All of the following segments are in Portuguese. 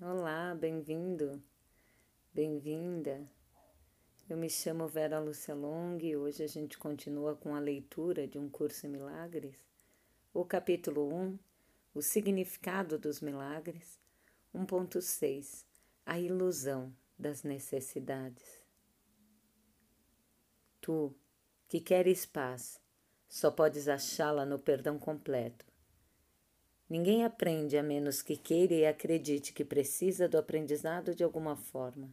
Olá, bem-vindo, bem-vinda. Eu me chamo Vera Lúcia Long e hoje a gente continua com a leitura de um curso em milagres. O capítulo 1, o significado dos milagres. 1.6, a ilusão das necessidades. Tu, que queres paz, só podes achá-la no perdão completo Ninguém aprende a menos que queira e acredite que precisa do aprendizado de alguma forma.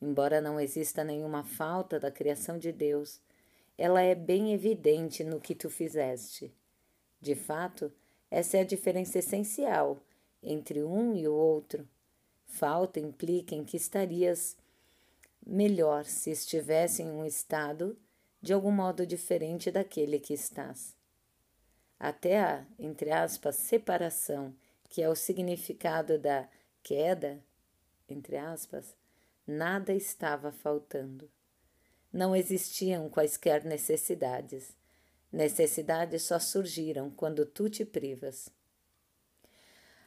Embora não exista nenhuma falta da criação de Deus, ela é bem evidente no que tu fizeste. De fato, essa é a diferença essencial entre um e o outro. Falta implica em que estarias melhor se estivesse em um estado de algum modo diferente daquele que estás. Até a, entre aspas, separação, que é o significado da queda, entre aspas, nada estava faltando. Não existiam quaisquer necessidades. Necessidades só surgiram quando tu te privas.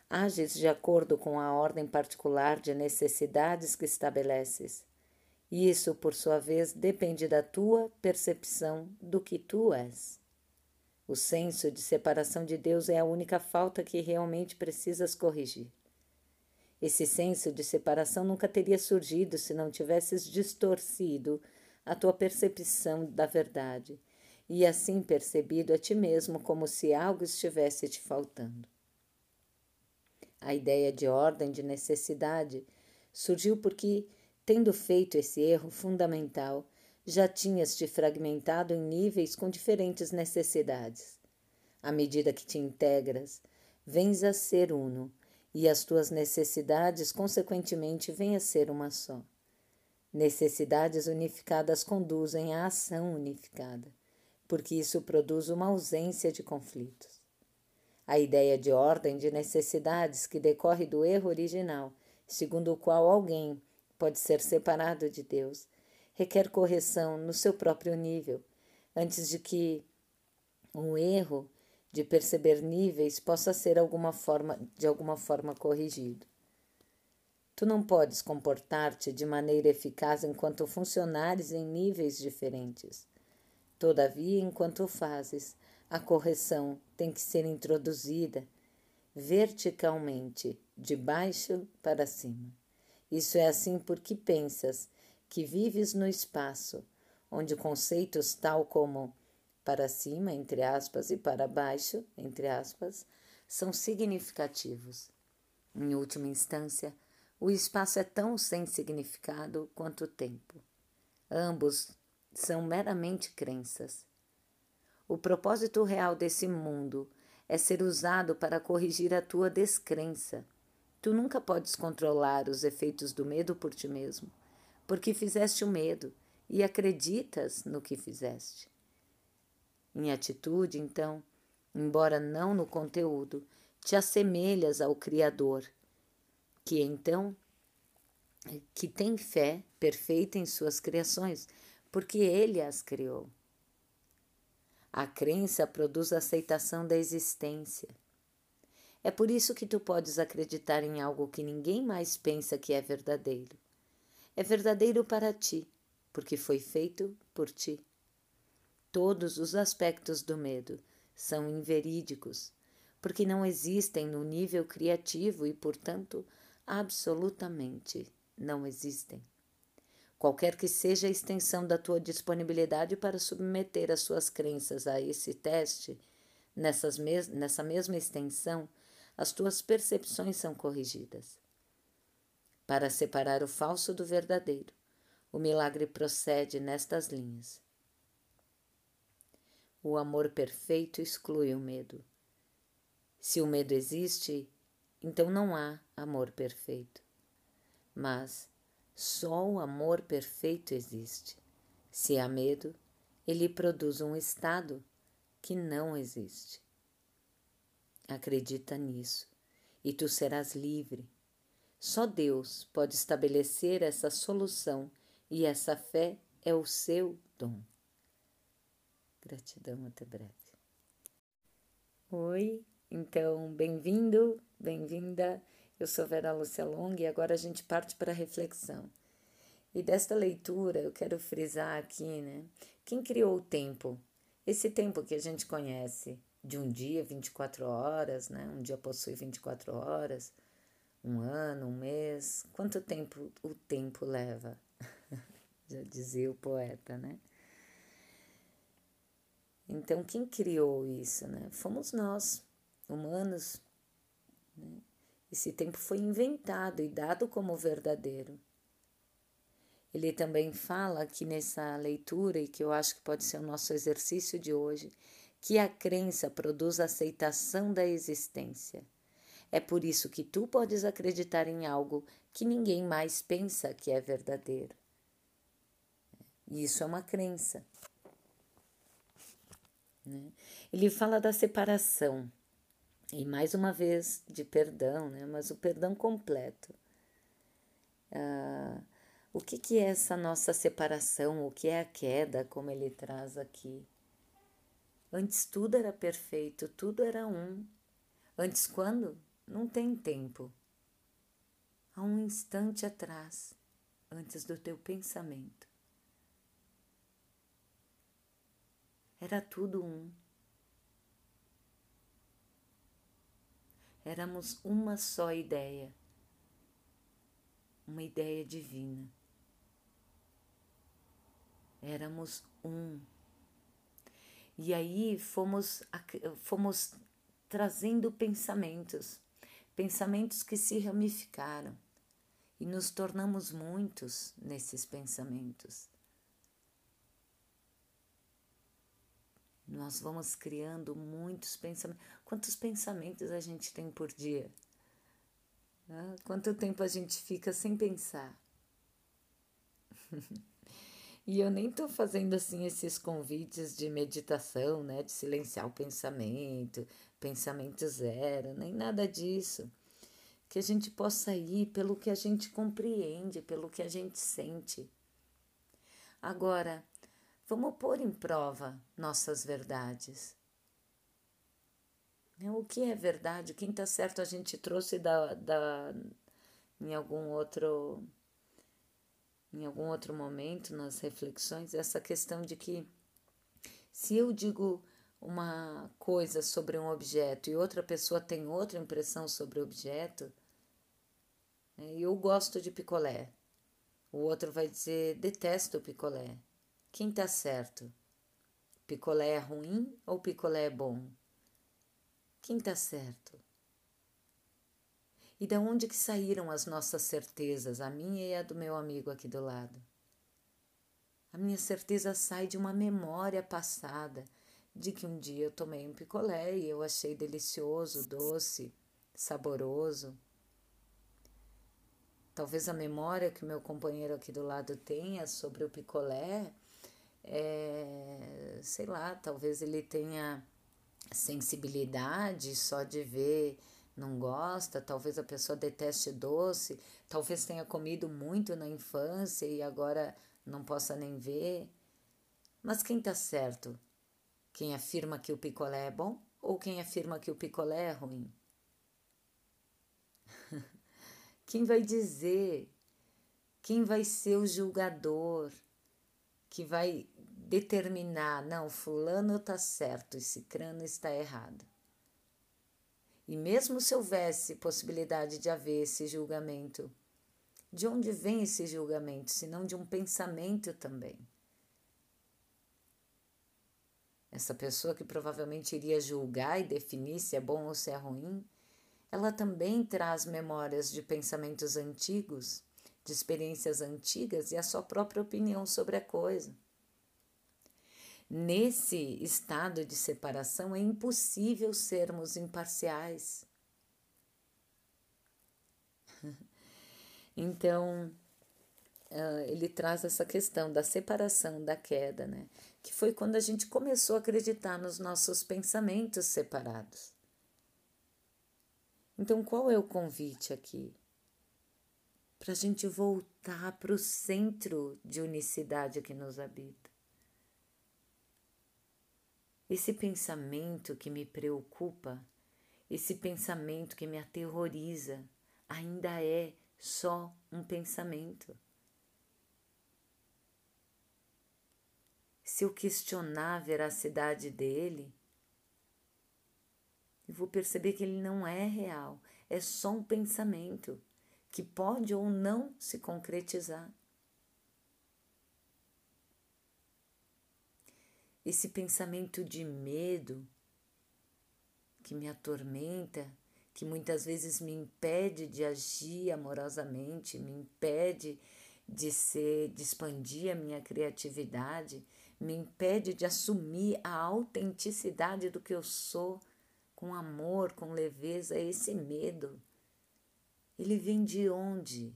Ages de acordo com a ordem particular de necessidades que estabeleces. E isso, por sua vez, depende da tua percepção do que tu és. O senso de separação de Deus é a única falta que realmente precisas corrigir. Esse senso de separação nunca teria surgido se não tivesses distorcido a tua percepção da verdade e assim percebido a ti mesmo como se algo estivesse te faltando. A ideia de ordem de necessidade surgiu porque, tendo feito esse erro fundamental, já tinhas te fragmentado em níveis com diferentes necessidades. À medida que te integras, vens a ser uno, e as tuas necessidades, consequentemente, vêm a ser uma só. Necessidades unificadas conduzem à ação unificada, porque isso produz uma ausência de conflitos. A ideia de ordem de necessidades que decorre do erro original, segundo o qual alguém pode ser separado de Deus, requer correção no seu próprio nível, antes de que um erro de perceber níveis possa ser alguma forma, de alguma forma corrigido. Tu não podes comportar-te de maneira eficaz enquanto funcionares em níveis diferentes. Todavia, enquanto fazes, a correção tem que ser introduzida verticalmente, de baixo para cima. Isso é assim porque pensas que vives no espaço, onde conceitos tal como para cima, entre aspas, e para baixo, entre aspas, são significativos. Em última instância, o espaço é tão sem significado quanto o tempo. Ambos são meramente crenças. O propósito real desse mundo é ser usado para corrigir a tua descrença. Tu nunca podes controlar os efeitos do medo por ti mesmo porque fizeste o medo e acreditas no que fizeste. Em atitude, então, embora não no conteúdo, te assemelhas ao Criador, que então que tem fé perfeita em suas criações, porque ele as criou. A crença produz a aceitação da existência. É por isso que tu podes acreditar em algo que ninguém mais pensa que é verdadeiro é verdadeiro para ti, porque foi feito por ti. Todos os aspectos do medo são inverídicos, porque não existem no nível criativo e, portanto, absolutamente não existem. Qualquer que seja a extensão da tua disponibilidade para submeter as suas crenças a esse teste, nessas mes nessa mesma extensão, as tuas percepções são corrigidas para separar o falso do verdadeiro. O milagre procede nestas linhas. O amor perfeito exclui o medo. Se o medo existe, então não há amor perfeito. Mas só o amor perfeito existe. Se há medo, ele produz um estado que não existe. Acredita nisso e tu serás livre só Deus pode estabelecer essa solução e essa fé é o seu dom. Gratidão, até breve. Oi, então bem-vindo, bem-vinda. Eu sou Vera Lúcia Long e agora a gente parte para a reflexão. E desta leitura eu quero frisar aqui, né? Quem criou o tempo? Esse tempo que a gente conhece de um dia, 24 horas, né? Um dia possui 24 horas, um ano, um mês. Quanto tempo o tempo leva? Já dizia o poeta, né? Então, quem criou isso, né? Fomos nós, humanos, né? Esse tempo foi inventado e dado como verdadeiro. Ele também fala aqui nessa leitura, e que eu acho que pode ser o nosso exercício de hoje, que a crença produz aceitação da existência. É por isso que tu podes acreditar em algo que ninguém mais pensa que é verdadeiro. Isso é uma crença. Né? Ele fala da separação e mais uma vez de perdão, né? mas o perdão completo. Ah, o que, que é essa nossa separação? O que é a queda, como ele traz aqui? Antes tudo era perfeito, tudo era um. Antes quando? Não tem tempo. Há um instante atrás, antes do teu pensamento. Era tudo um. Éramos uma só ideia, uma ideia divina. Éramos um. E aí fomos, fomos trazendo pensamentos, pensamentos que se ramificaram, e nos tornamos muitos nesses pensamentos. Nós vamos criando muitos pensamentos. Quantos pensamentos a gente tem por dia? Quanto tempo a gente fica sem pensar? e eu nem estou fazendo assim esses convites de meditação, né? De silenciar o pensamento, pensamento zero, nem nada disso. Que a gente possa ir pelo que a gente compreende, pelo que a gente sente. Agora, Vamos pôr em prova nossas verdades. Né, o que é verdade? Quem está certo a gente trouxe da, da, em algum outro em algum outro momento nas reflexões essa questão de que se eu digo uma coisa sobre um objeto e outra pessoa tem outra impressão sobre o objeto, né, eu gosto de picolé, o outro vai dizer detesto picolé. Quem tá certo? Picolé é ruim ou picolé é bom? Quem tá certo? E da onde que saíram as nossas certezas, a minha e a do meu amigo aqui do lado? A minha certeza sai de uma memória passada de que um dia eu tomei um picolé e eu achei delicioso, doce, saboroso. Talvez a memória que meu companheiro aqui do lado tenha sobre o picolé é, sei lá, talvez ele tenha sensibilidade só de ver, não gosta, talvez a pessoa deteste doce, talvez tenha comido muito na infância e agora não possa nem ver. Mas quem está certo? Quem afirma que o picolé é bom ou quem afirma que o picolé é ruim? quem vai dizer? Quem vai ser o julgador? que vai determinar, não, fulano está certo e cicrano está errado. E mesmo se houvesse possibilidade de haver esse julgamento, de onde vem esse julgamento, se não de um pensamento também? Essa pessoa que provavelmente iria julgar e definir se é bom ou se é ruim, ela também traz memórias de pensamentos antigos de experiências antigas e a sua própria opinião sobre a coisa. Nesse estado de separação é impossível sermos imparciais. Então, ele traz essa questão da separação, da queda, né? Que foi quando a gente começou a acreditar nos nossos pensamentos separados. Então, qual é o convite aqui? para a gente voltar para o centro de unicidade que nos habita. Esse pensamento que me preocupa, esse pensamento que me aterroriza, ainda é só um pensamento. Se eu questionar a veracidade dele, eu vou perceber que ele não é real, é só um pensamento que pode ou não se concretizar. Esse pensamento de medo que me atormenta, que muitas vezes me impede de agir amorosamente, me impede de ser, de expandir a minha criatividade, me impede de assumir a autenticidade do que eu sou com amor, com leveza, esse medo. Ele vem de onde?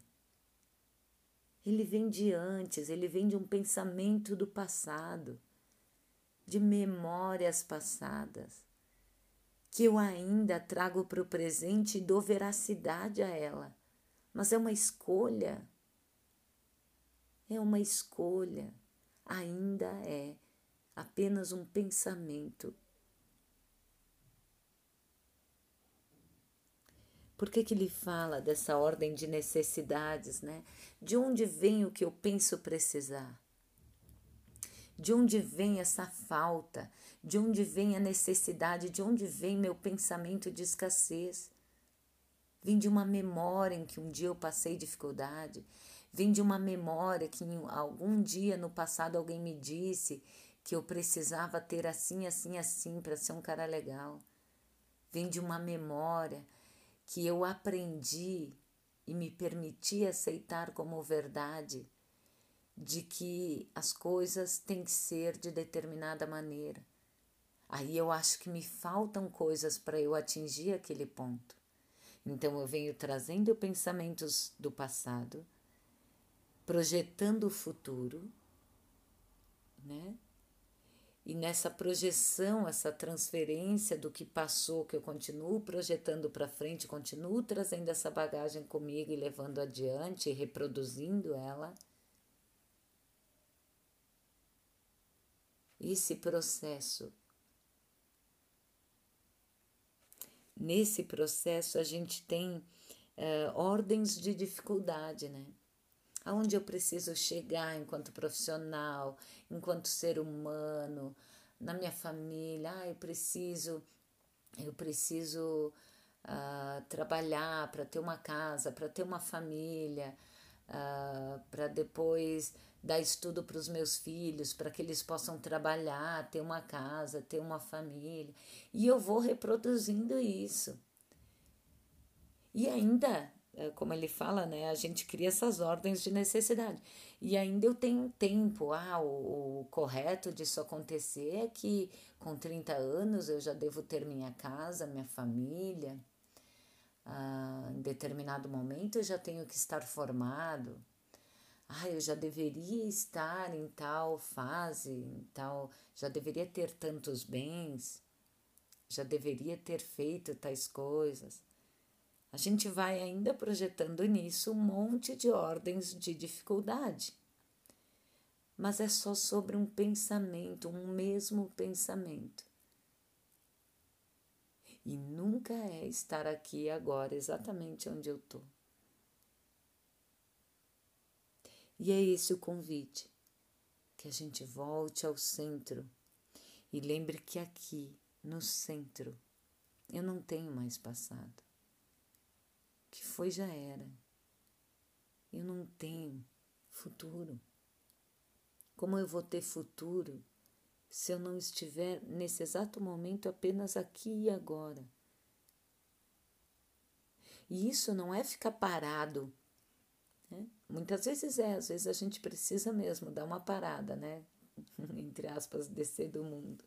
Ele vem de antes, ele vem de um pensamento do passado, de memórias passadas, que eu ainda trago para o presente e dou veracidade a ela. Mas é uma escolha. É uma escolha. Ainda é apenas um pensamento Por que, que ele fala dessa ordem de necessidades, né? De onde vem o que eu penso precisar? De onde vem essa falta? De onde vem a necessidade? De onde vem meu pensamento de escassez? Vem de uma memória em que um dia eu passei dificuldade. Vem de uma memória que algum dia no passado alguém me disse que eu precisava ter assim, assim, assim para ser um cara legal. Vem de uma memória que eu aprendi e me permiti aceitar como verdade de que as coisas têm que ser de determinada maneira. Aí eu acho que me faltam coisas para eu atingir aquele ponto. Então eu venho trazendo pensamentos do passado, projetando o futuro, né? E nessa projeção, essa transferência do que passou, que eu continuo projetando para frente, continuo trazendo essa bagagem comigo e levando adiante, reproduzindo ela. Esse processo. Nesse processo, a gente tem uh, ordens de dificuldade, né? aonde eu preciso chegar enquanto profissional, enquanto ser humano, na minha família. Ah, eu preciso, eu preciso uh, trabalhar para ter uma casa, para ter uma família, uh, para depois dar estudo para os meus filhos, para que eles possam trabalhar, ter uma casa, ter uma família. E eu vou reproduzindo isso. E ainda é, como ele fala, né, a gente cria essas ordens de necessidade. E ainda eu tenho tempo. Ah, o, o, correto disso acontecer é que com 30 anos eu já devo ter minha casa, minha família. Ah, em determinado momento eu já tenho que estar formado. Ah, eu já deveria estar em tal fase, em tal, já deveria ter tantos bens, já deveria ter feito tais coisas. A gente vai ainda projetando nisso um monte de ordens de dificuldade. Mas é só sobre um pensamento, um mesmo pensamento. E nunca é estar aqui agora, exatamente onde eu estou. E é esse o convite: que a gente volte ao centro e lembre que aqui, no centro, eu não tenho mais passado que foi já era. Eu não tenho futuro. Como eu vou ter futuro se eu não estiver nesse exato momento apenas aqui e agora? E isso não é ficar parado. Né? Muitas vezes é, às vezes a gente precisa mesmo dar uma parada, né? Entre aspas, descer do mundo.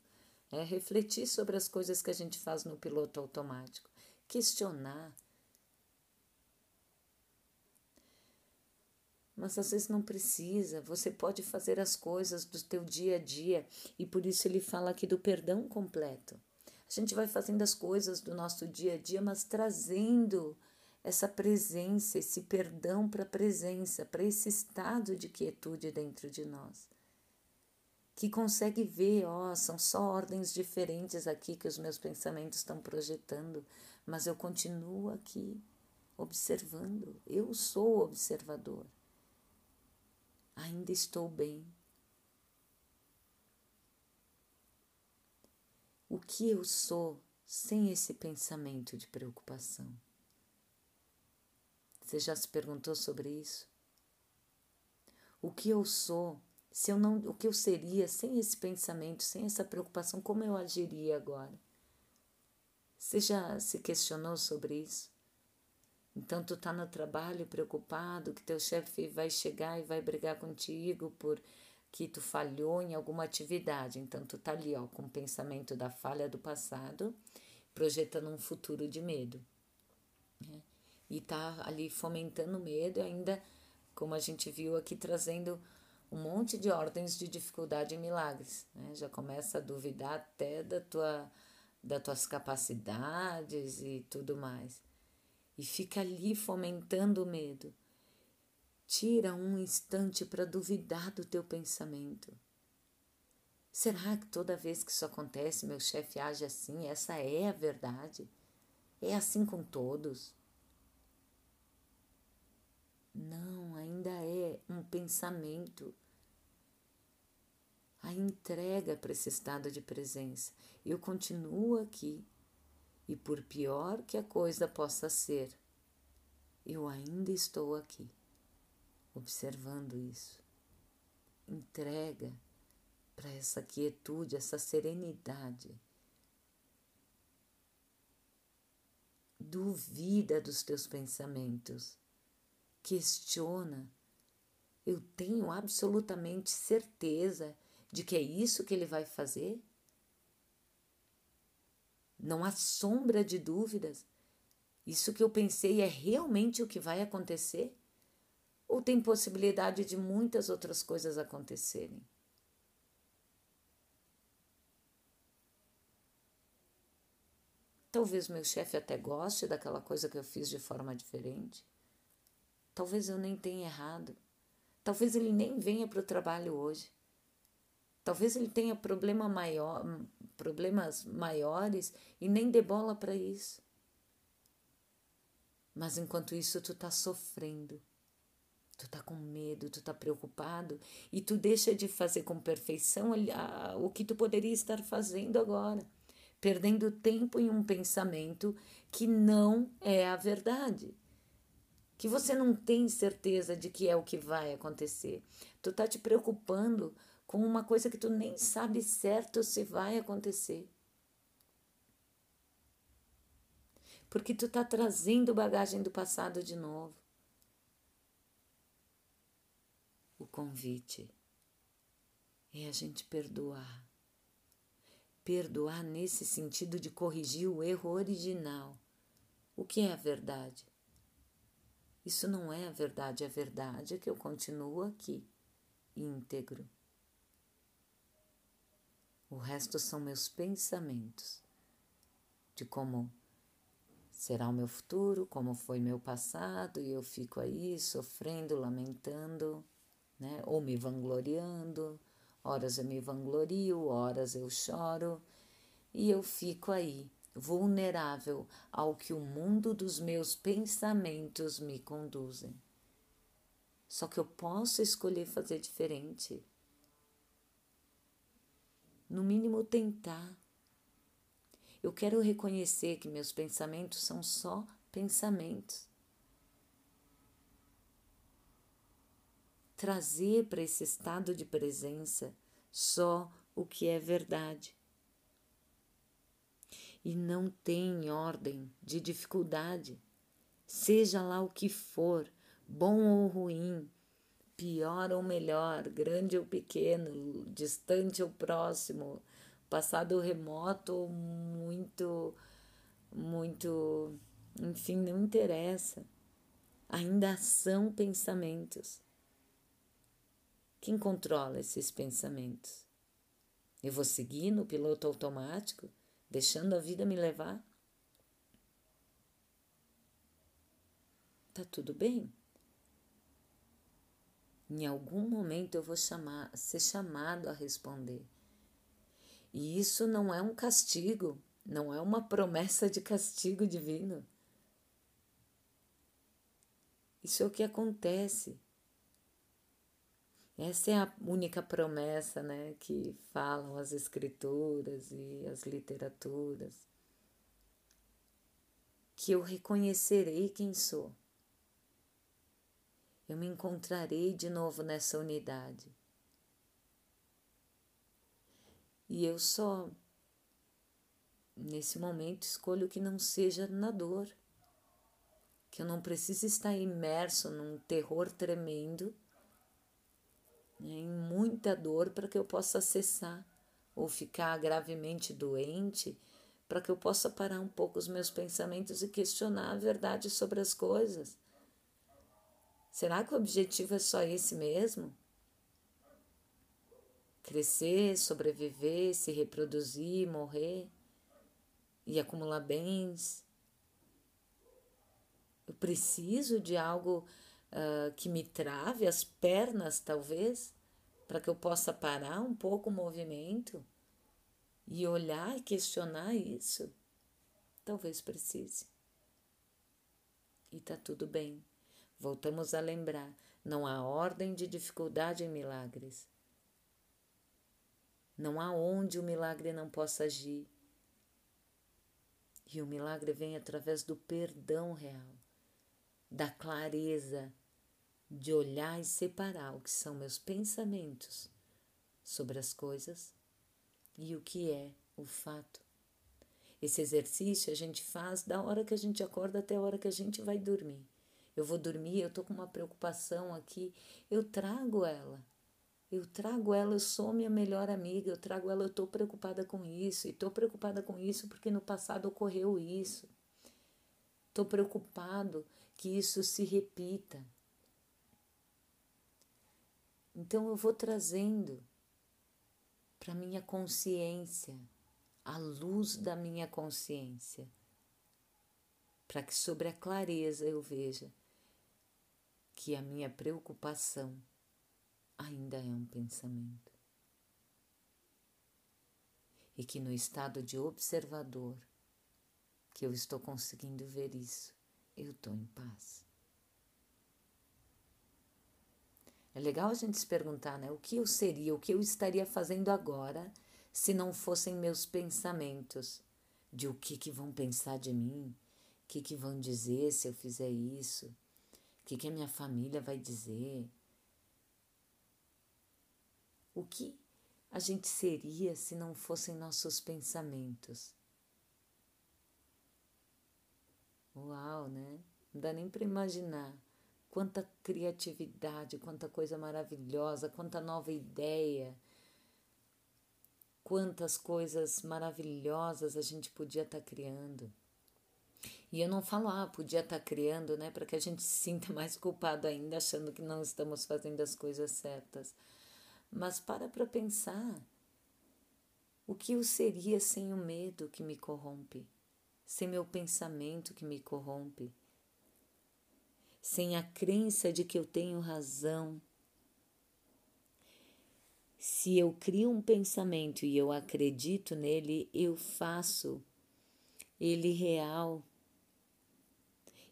É refletir sobre as coisas que a gente faz no piloto automático, questionar mas às vezes não precisa. Você pode fazer as coisas do teu dia a dia e por isso ele fala aqui do perdão completo. A gente vai fazendo as coisas do nosso dia a dia, mas trazendo essa presença, esse perdão para a presença, para esse estado de quietude dentro de nós. Que consegue ver, ó, são só ordens diferentes aqui que os meus pensamentos estão projetando, mas eu continuo aqui observando. Eu sou observador. Ainda estou bem. O que eu sou sem esse pensamento de preocupação? Você já se perguntou sobre isso? O que eu sou, se eu não, o que eu seria sem esse pensamento, sem essa preocupação, como eu agiria agora? Você já se questionou sobre isso? Então tu tá no trabalho preocupado que teu chefe vai chegar e vai brigar contigo por que tu falhou em alguma atividade. Então tu tá ali, ó, com o pensamento da falha do passado, projetando um futuro de medo. Né? E tá ali fomentando medo, ainda como a gente viu aqui trazendo um monte de ordens de dificuldade e milagres, né? Já começa a duvidar até da tua das tuas capacidades e tudo mais e fica ali fomentando o medo. Tira um instante para duvidar do teu pensamento. Será que toda vez que isso acontece, meu chefe age assim? Essa é a verdade? É assim com todos? Não, ainda é um pensamento. A entrega para esse estado de presença. Eu continuo aqui e por pior que a coisa possa ser, eu ainda estou aqui, observando isso. Entrega para essa quietude, essa serenidade. Duvida dos teus pensamentos. Questiona. Eu tenho absolutamente certeza de que é isso que ele vai fazer? Não há sombra de dúvidas. Isso que eu pensei é realmente o que vai acontecer? Ou tem possibilidade de muitas outras coisas acontecerem? Talvez meu chefe até goste daquela coisa que eu fiz de forma diferente. Talvez eu nem tenha errado. Talvez ele nem venha para o trabalho hoje. Talvez ele tenha problema maior, problemas maiores e nem dê bola para isso. Mas enquanto isso tu tá sofrendo. Tu tá com medo, tu tá preocupado e tu deixa de fazer com perfeição o que tu poderia estar fazendo agora, perdendo tempo em um pensamento que não é a verdade. Que você não tem certeza de que é o que vai acontecer. Tu tá te preocupando com uma coisa que tu nem sabe certo se vai acontecer. Porque tu tá trazendo bagagem do passado de novo. O convite é a gente perdoar. Perdoar nesse sentido de corrigir o erro original. O que é a verdade? Isso não é a verdade, a verdade é que eu continuo aqui, íntegro. O resto são meus pensamentos de como será o meu futuro, como foi meu passado, e eu fico aí sofrendo, lamentando, né? Ou me vangloriando. Horas eu me vanglorio, horas eu choro, e eu fico aí, vulnerável ao que o mundo dos meus pensamentos me conduzem. Só que eu posso escolher fazer diferente no mínimo tentar. Eu quero reconhecer que meus pensamentos são só pensamentos. Trazer para esse estado de presença só o que é verdade. E não tem ordem de dificuldade, seja lá o que for, bom ou ruim, pior ou melhor, grande ou pequeno, distante ou próximo, passado ou remoto ou muito, muito, enfim, não interessa. Ainda são pensamentos. Quem controla esses pensamentos? Eu vou seguir no piloto automático, deixando a vida me levar? Tá tudo bem? Em algum momento eu vou chamar, ser chamado a responder. E isso não é um castigo, não é uma promessa de castigo divino. Isso é o que acontece. Essa é a única promessa né, que falam as escrituras e as literaturas. Que eu reconhecerei quem sou. Eu me encontrarei de novo nessa unidade. E eu só, nesse momento, escolho que não seja na dor, que eu não precise estar imerso num terror tremendo né, em muita dor para que eu possa cessar ou ficar gravemente doente, para que eu possa parar um pouco os meus pensamentos e questionar a verdade sobre as coisas. Será que o objetivo é só esse mesmo? Crescer, sobreviver, se reproduzir, morrer e acumular bens? Eu preciso de algo uh, que me trave as pernas, talvez, para que eu possa parar um pouco o movimento e olhar e questionar isso. Talvez precise. E tá tudo bem. Voltamos a lembrar: não há ordem de dificuldade em milagres. Não há onde o milagre não possa agir. E o milagre vem através do perdão real, da clareza de olhar e separar o que são meus pensamentos sobre as coisas e o que é o fato. Esse exercício a gente faz da hora que a gente acorda até a hora que a gente vai dormir. Eu vou dormir, eu tô com uma preocupação aqui, eu trago ela. Eu trago ela, eu sou minha melhor amiga, eu trago ela, eu tô preocupada com isso, e tô preocupada com isso porque no passado ocorreu isso. Tô preocupado que isso se repita. Então eu vou trazendo para minha consciência, a luz da minha consciência, para que sobre a clareza eu veja que a minha preocupação ainda é um pensamento. E que no estado de observador, que eu estou conseguindo ver isso, eu estou em paz. É legal a gente se perguntar, né? O que eu seria, o que eu estaria fazendo agora se não fossem meus pensamentos de o que, que vão pensar de mim, o que, que vão dizer se eu fizer isso, o que, que a minha família vai dizer. O que a gente seria se não fossem nossos pensamentos? Uau, né? Não dá nem para imaginar quanta criatividade, quanta coisa maravilhosa, quanta nova ideia, quantas coisas maravilhosas a gente podia estar tá criando. E eu não falo, ah, podia estar tá criando, né, para que a gente se sinta mais culpado ainda, achando que não estamos fazendo as coisas certas. Mas para para pensar. O que eu seria sem o medo que me corrompe? Sem meu pensamento que me corrompe? sem a crença de que eu tenho razão. Se eu crio um pensamento e eu acredito nele, eu faço ele real.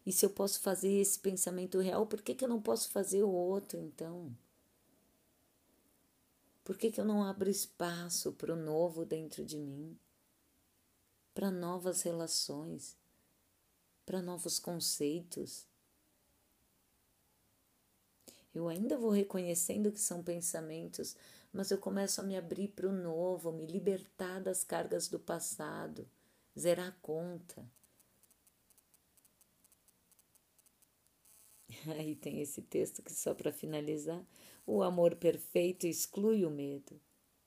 E se eu posso fazer esse pensamento real, por que, que eu não posso fazer o outro então? Por que, que eu não abro espaço para o novo dentro de mim? Para novas relações, para novos conceitos? Eu ainda vou reconhecendo que são pensamentos, mas eu começo a me abrir para o novo, me libertar das cargas do passado, zerar a conta. Aí tem esse texto que, só para finalizar, o amor perfeito exclui o medo.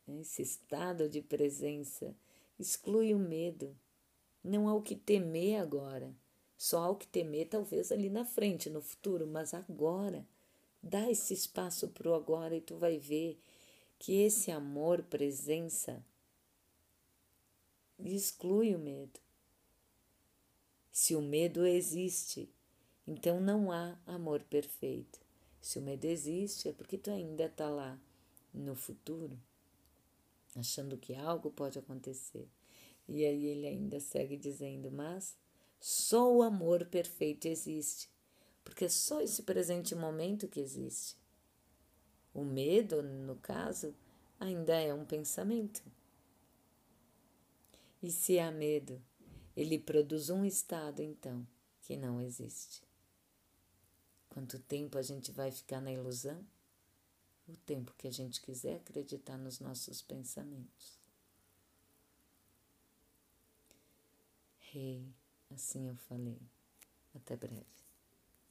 Esse estado de presença exclui o medo. Não há o que temer agora. Só há o que temer, talvez ali na frente, no futuro, mas agora Dá esse espaço para o agora e tu vai ver que esse amor, presença, exclui o medo. Se o medo existe, então não há amor perfeito. Se o medo existe, é porque tu ainda está lá no futuro, achando que algo pode acontecer. E aí ele ainda segue dizendo: Mas só o amor perfeito existe porque é só esse presente momento que existe. O medo, no caso, ainda é um pensamento. E se há medo, ele produz um estado, então, que não existe. Quanto tempo a gente vai ficar na ilusão? O tempo que a gente quiser acreditar nos nossos pensamentos. Rei, hey, assim eu falei. Até breve.